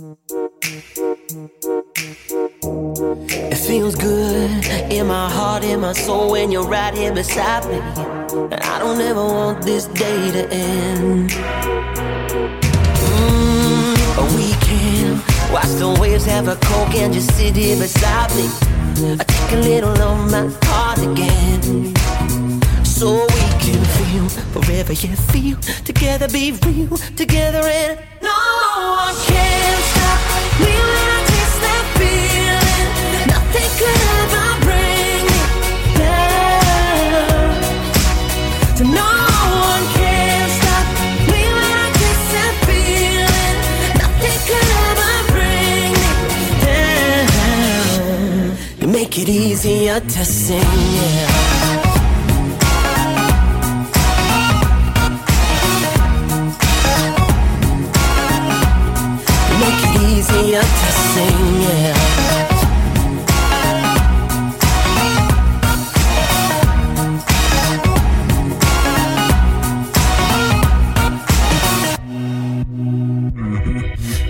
It feels good in my heart, in my soul when you're right here beside me. And I don't ever want this day to end. Mm, we can watch the waves, have a coke, and just sit here beside me. I take a little of my heart again. So we can feel forever, yeah, feel together, be real together, and no make it easier to sing, yeah. Easier to sing, yeah.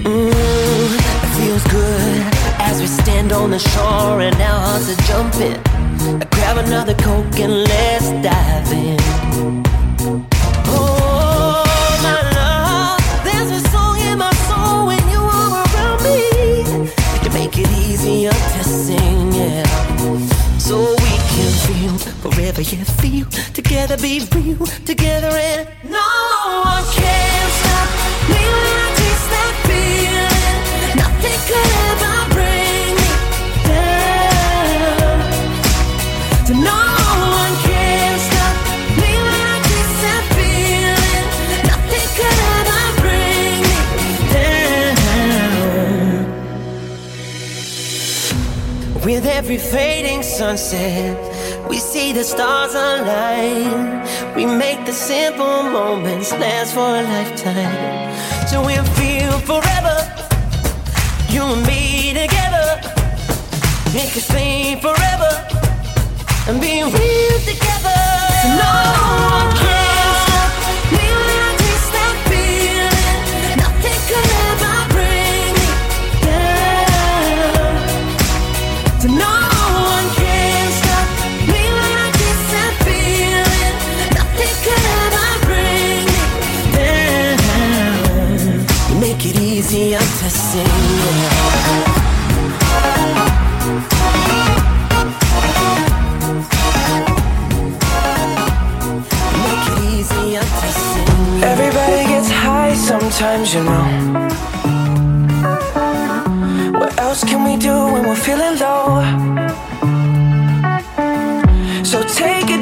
Mm, feels good as we stand on the shore and our hearts are jumping. Grab another coke and let's dive in. Forever, yeah, feel together, be real together, and no one can stop me when I taste that feeling. Nothing could ever bring me down. So no one can stop me when I taste that feeling. Nothing could ever bring me down. With every fading sunset, we see the stars align. We make the simple moments last for a lifetime. So we'll feel forever, you and me together. Make us stay forever and be real together. No one can sometimes, you know. What else can we do when we're feeling low? So take a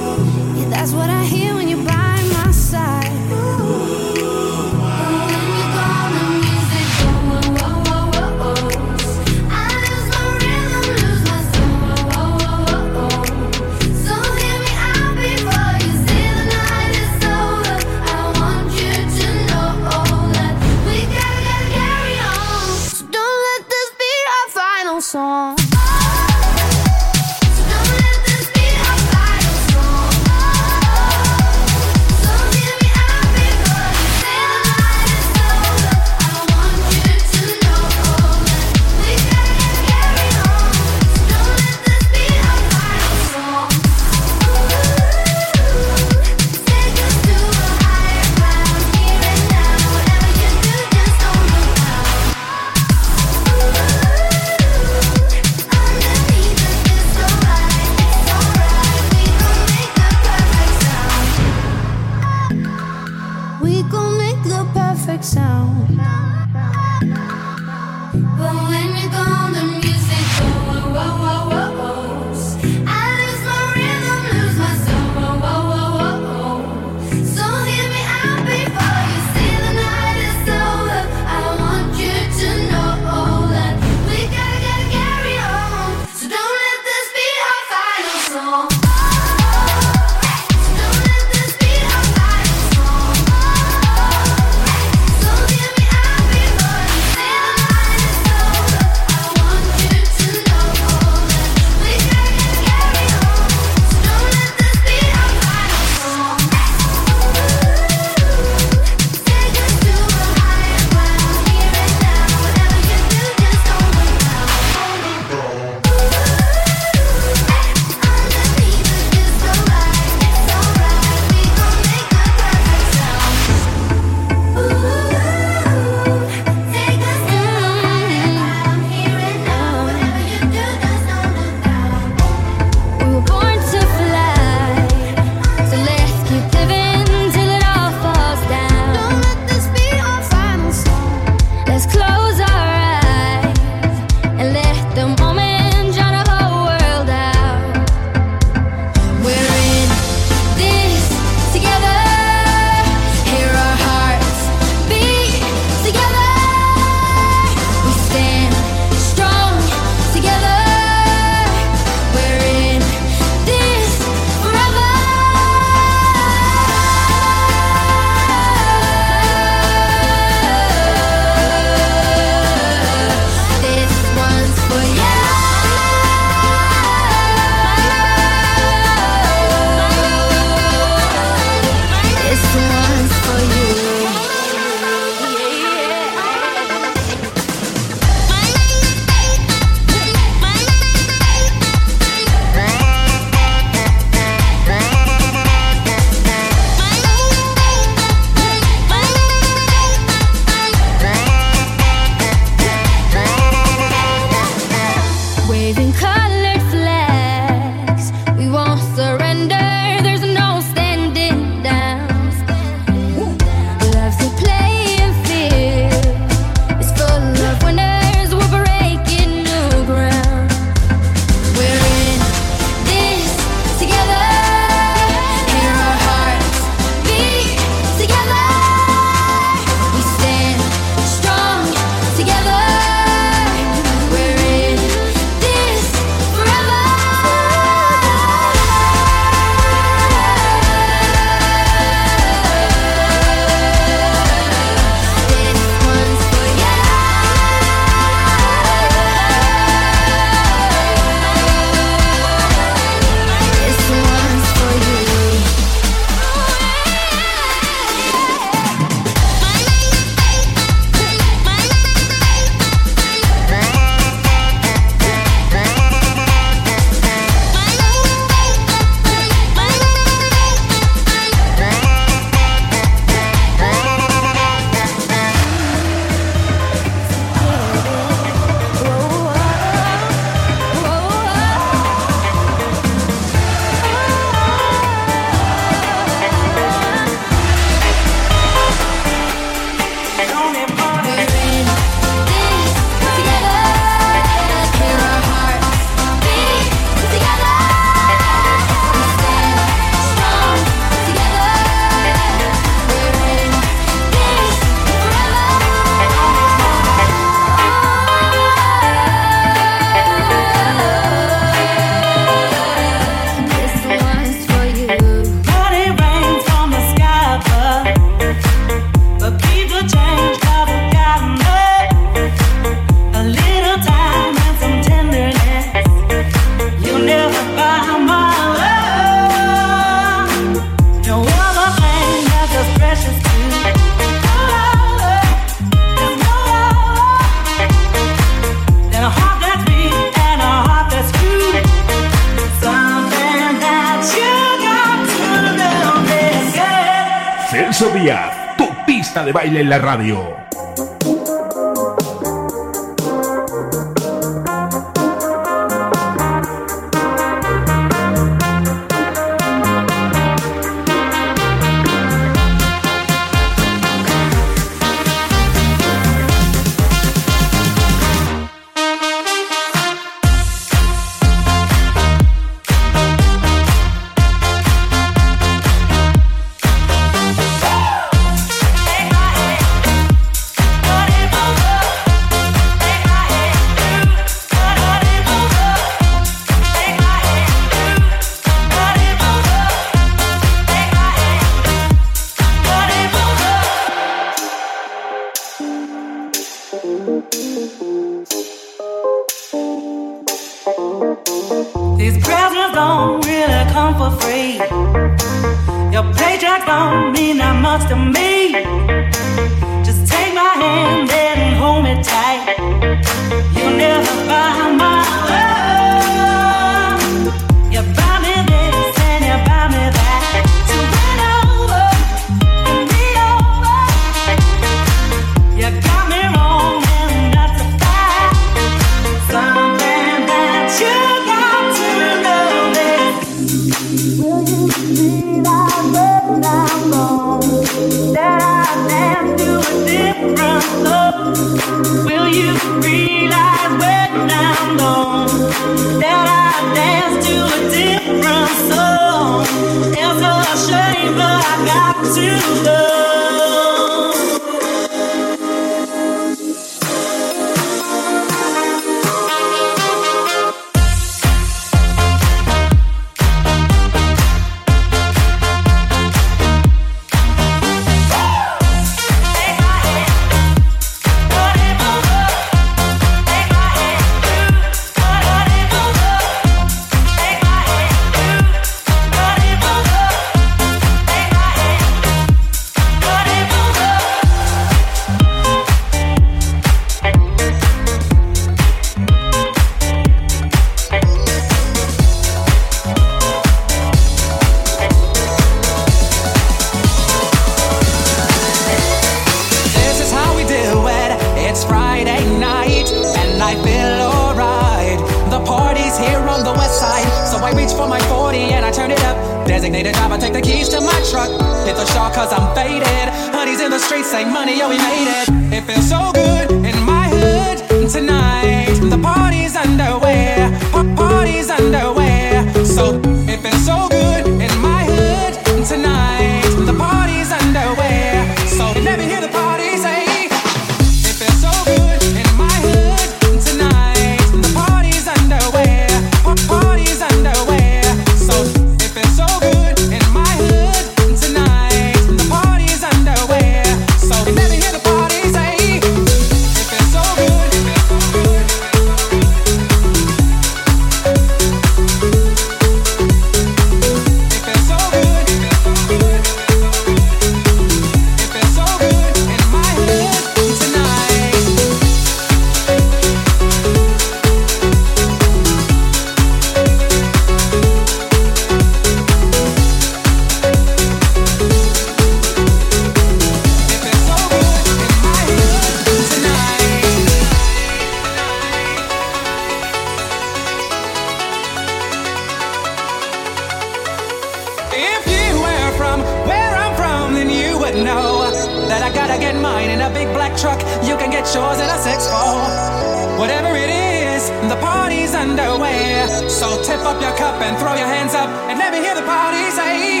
tip up your cup and throw your hands up and let me hear the party say,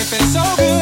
if it's so good.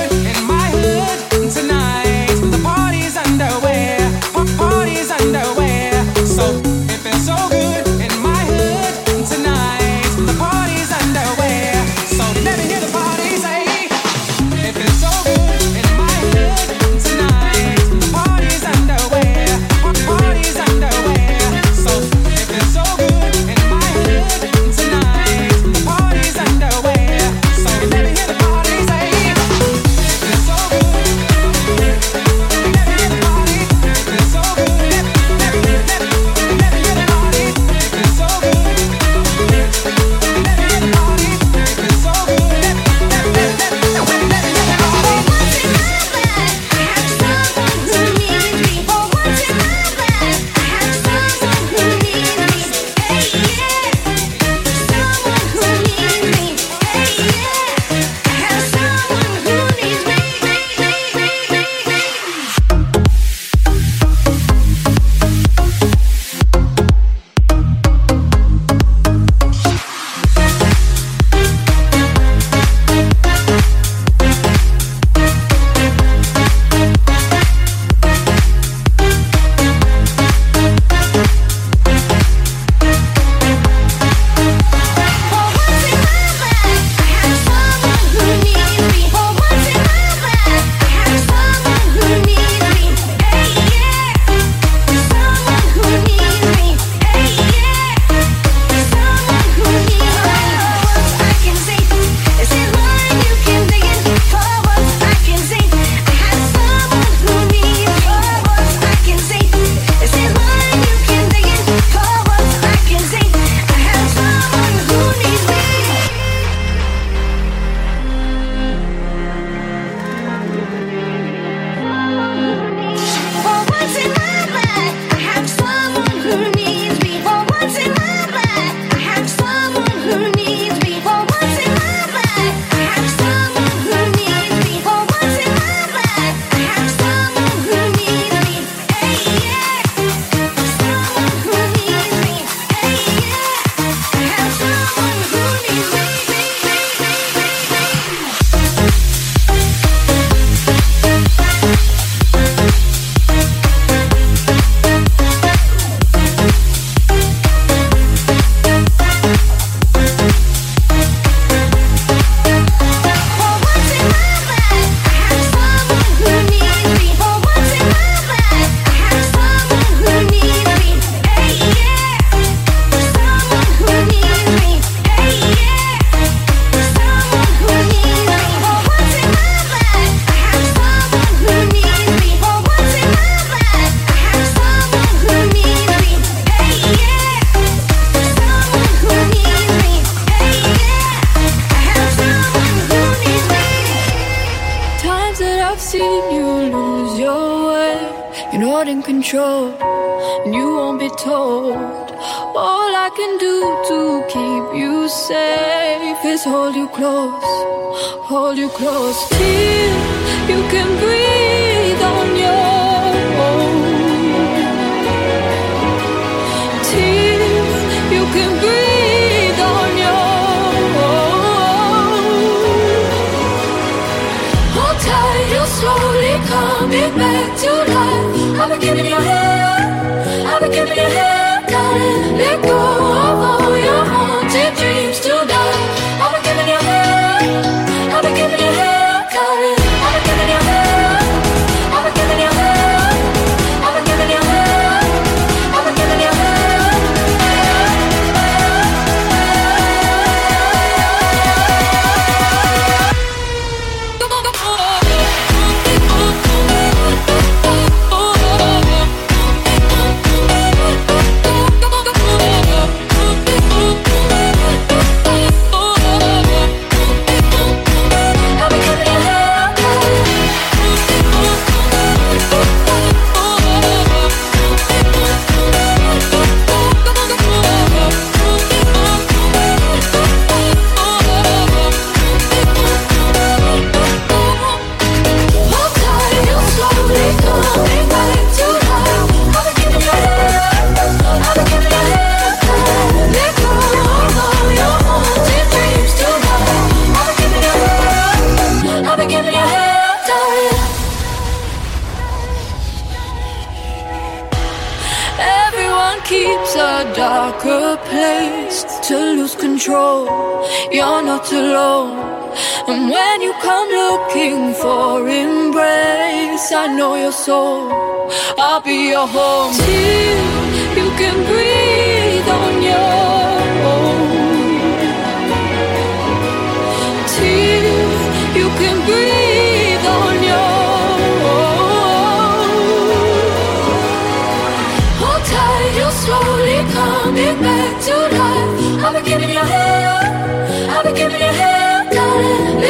I'll be giving you hell, I'll be giving you hell, darling.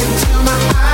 Into my eyes.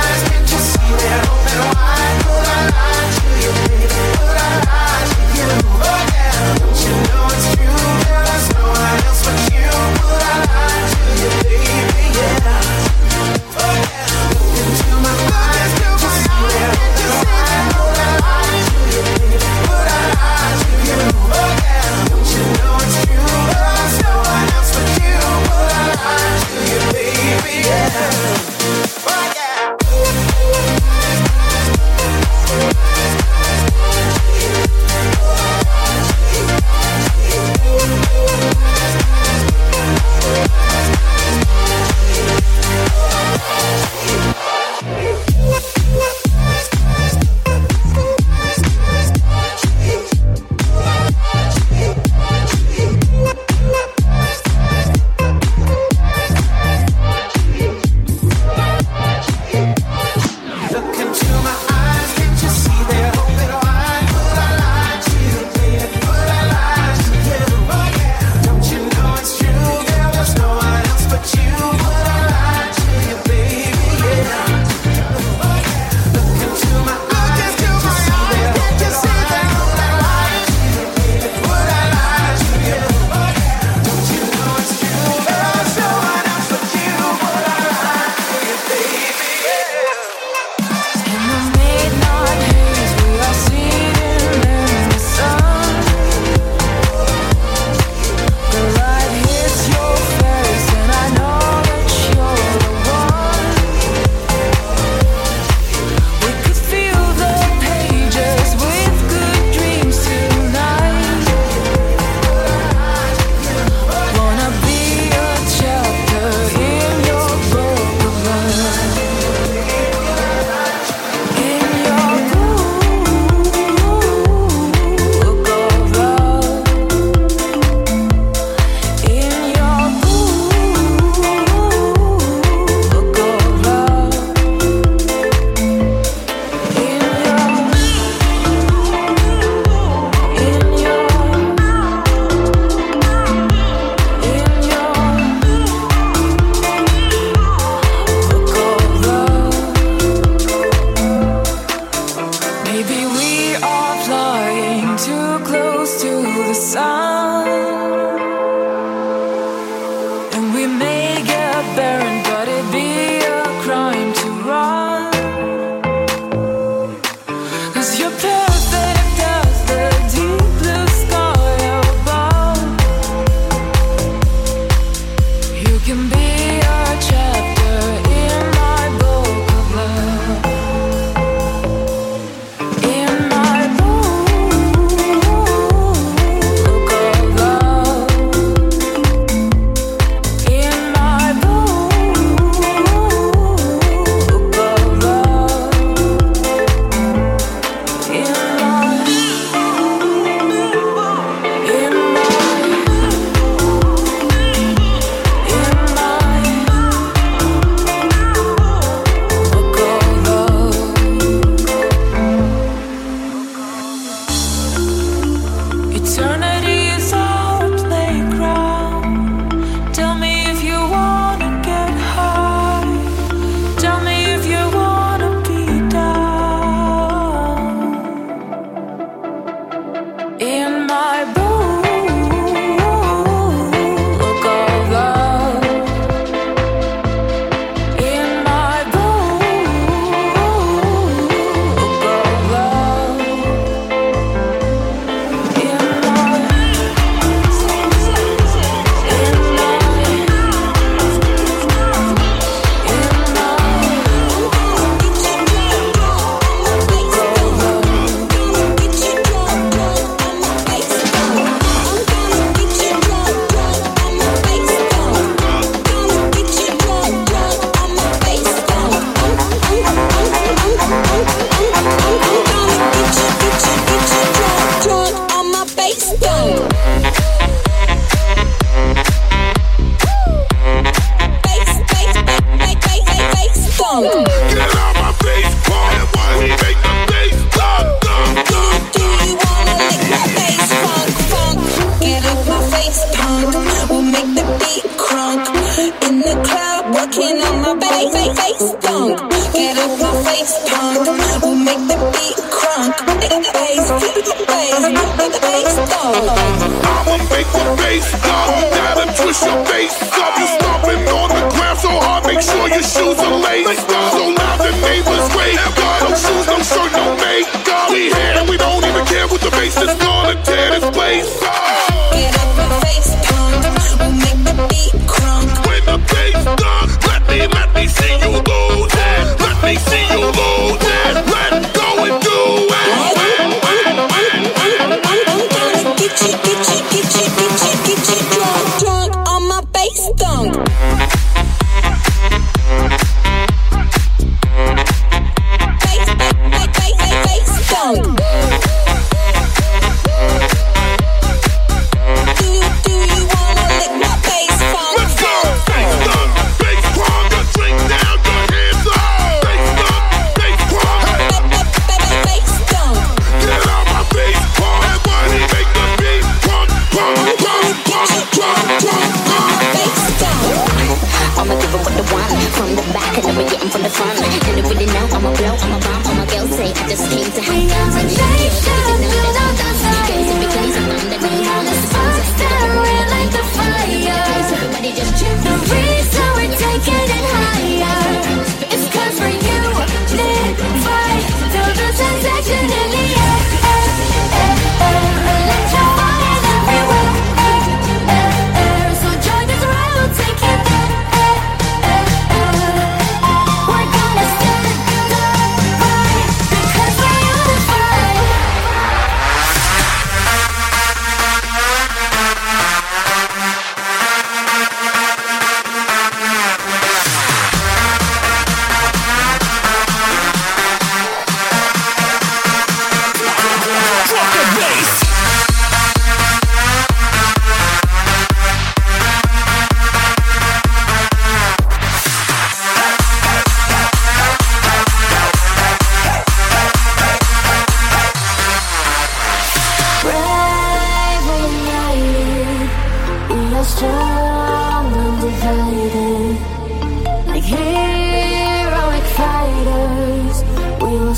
Gonna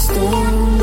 we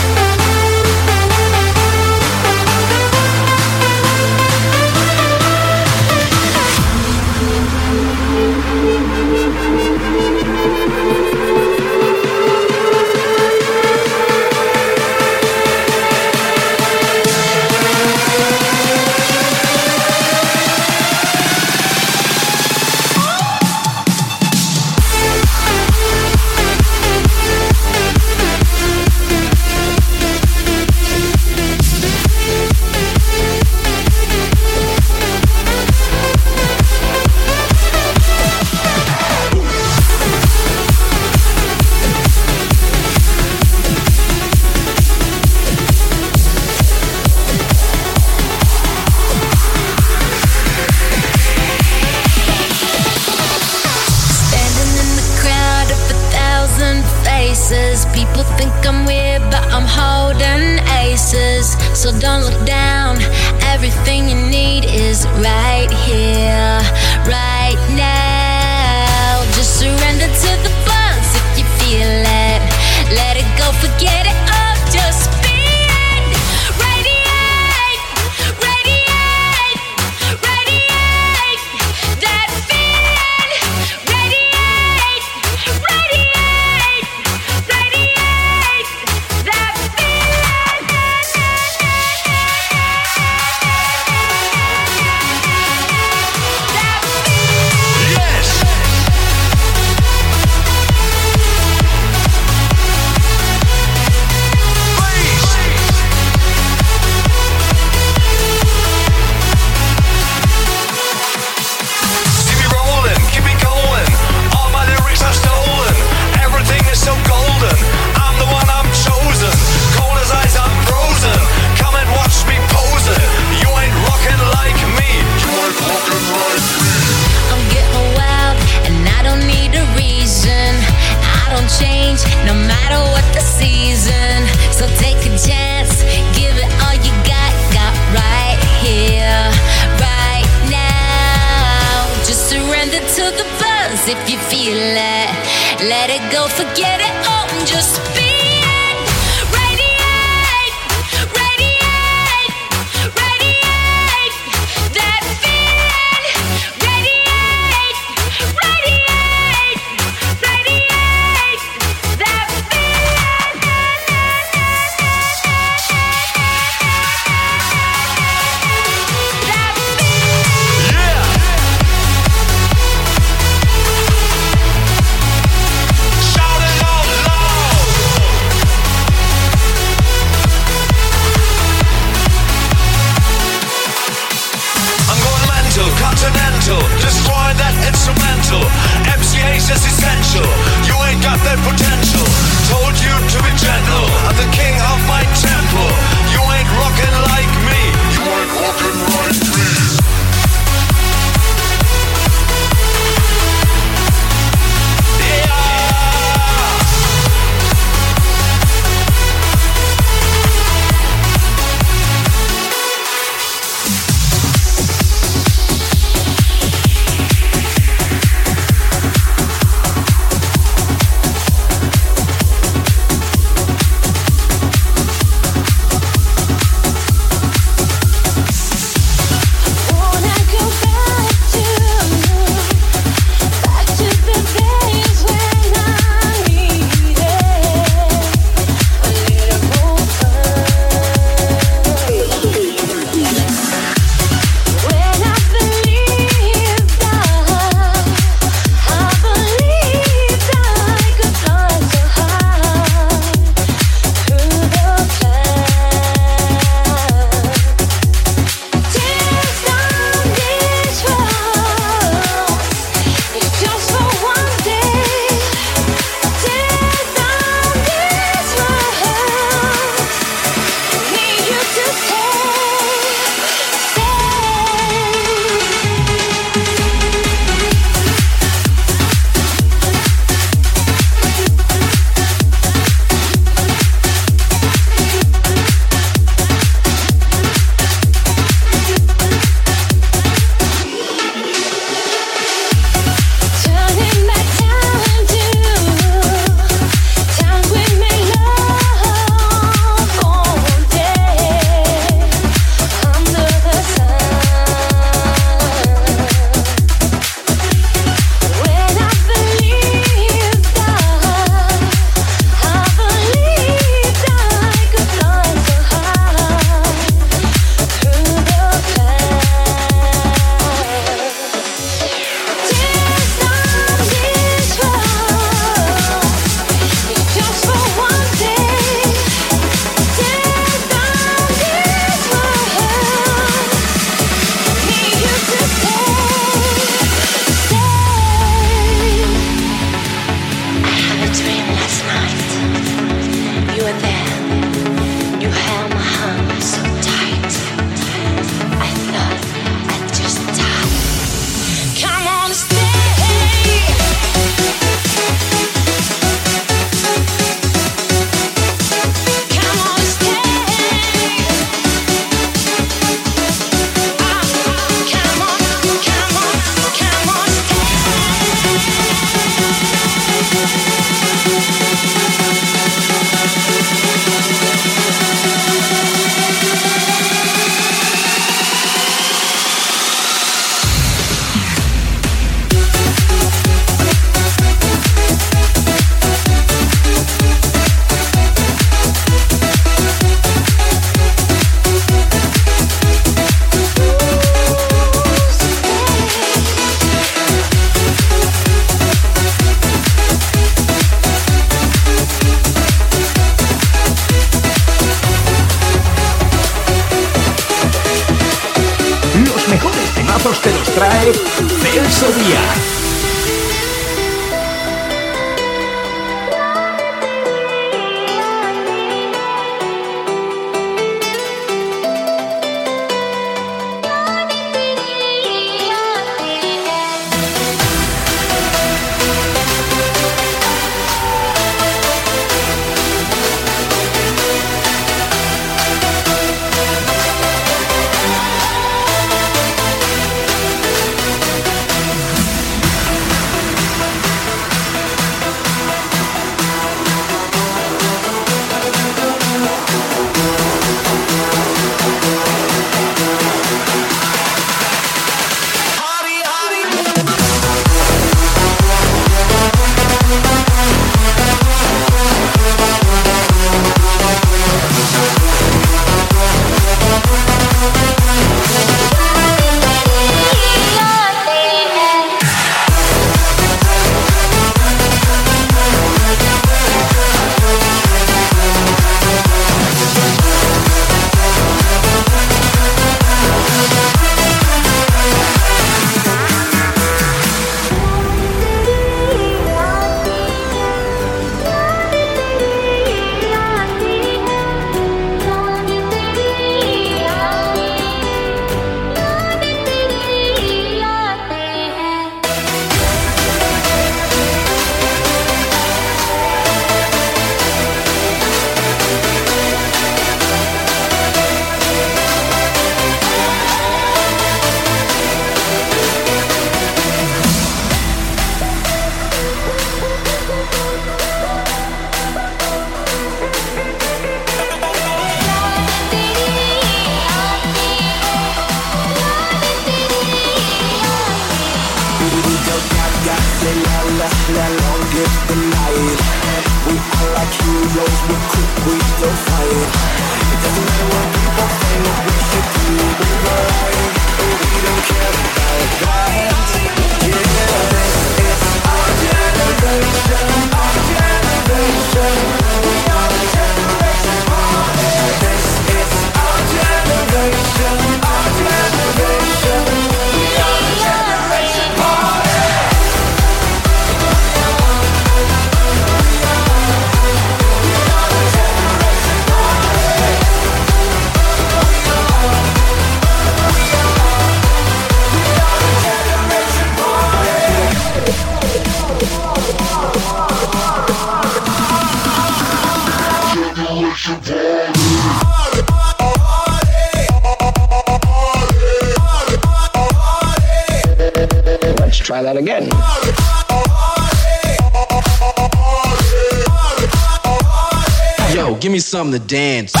something to dance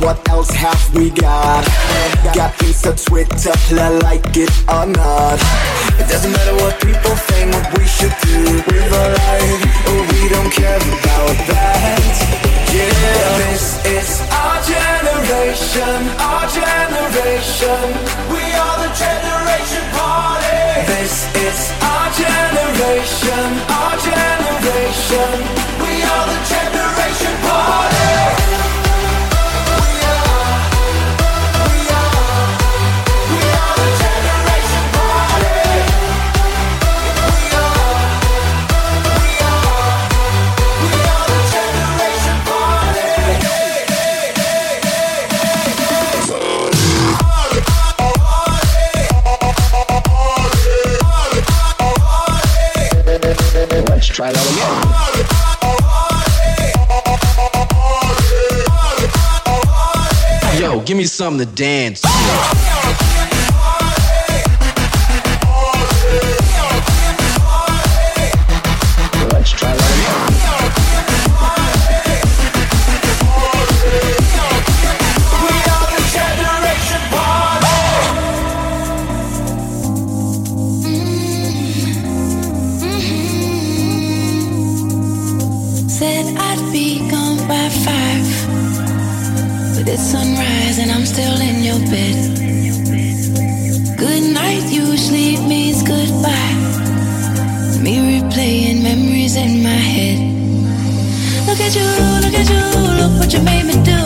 what else have we got? Got Insta, Twitter, like it or not. It doesn't matter what people think, what we should do. We're alive, oh, we don't care about that. Yeah, this is our generation, our generation. We are the generation party. This is our generation, our generation. We are the generation give me something to dance to. replaying memories in my head. Look at you, look at you, look what you made me do.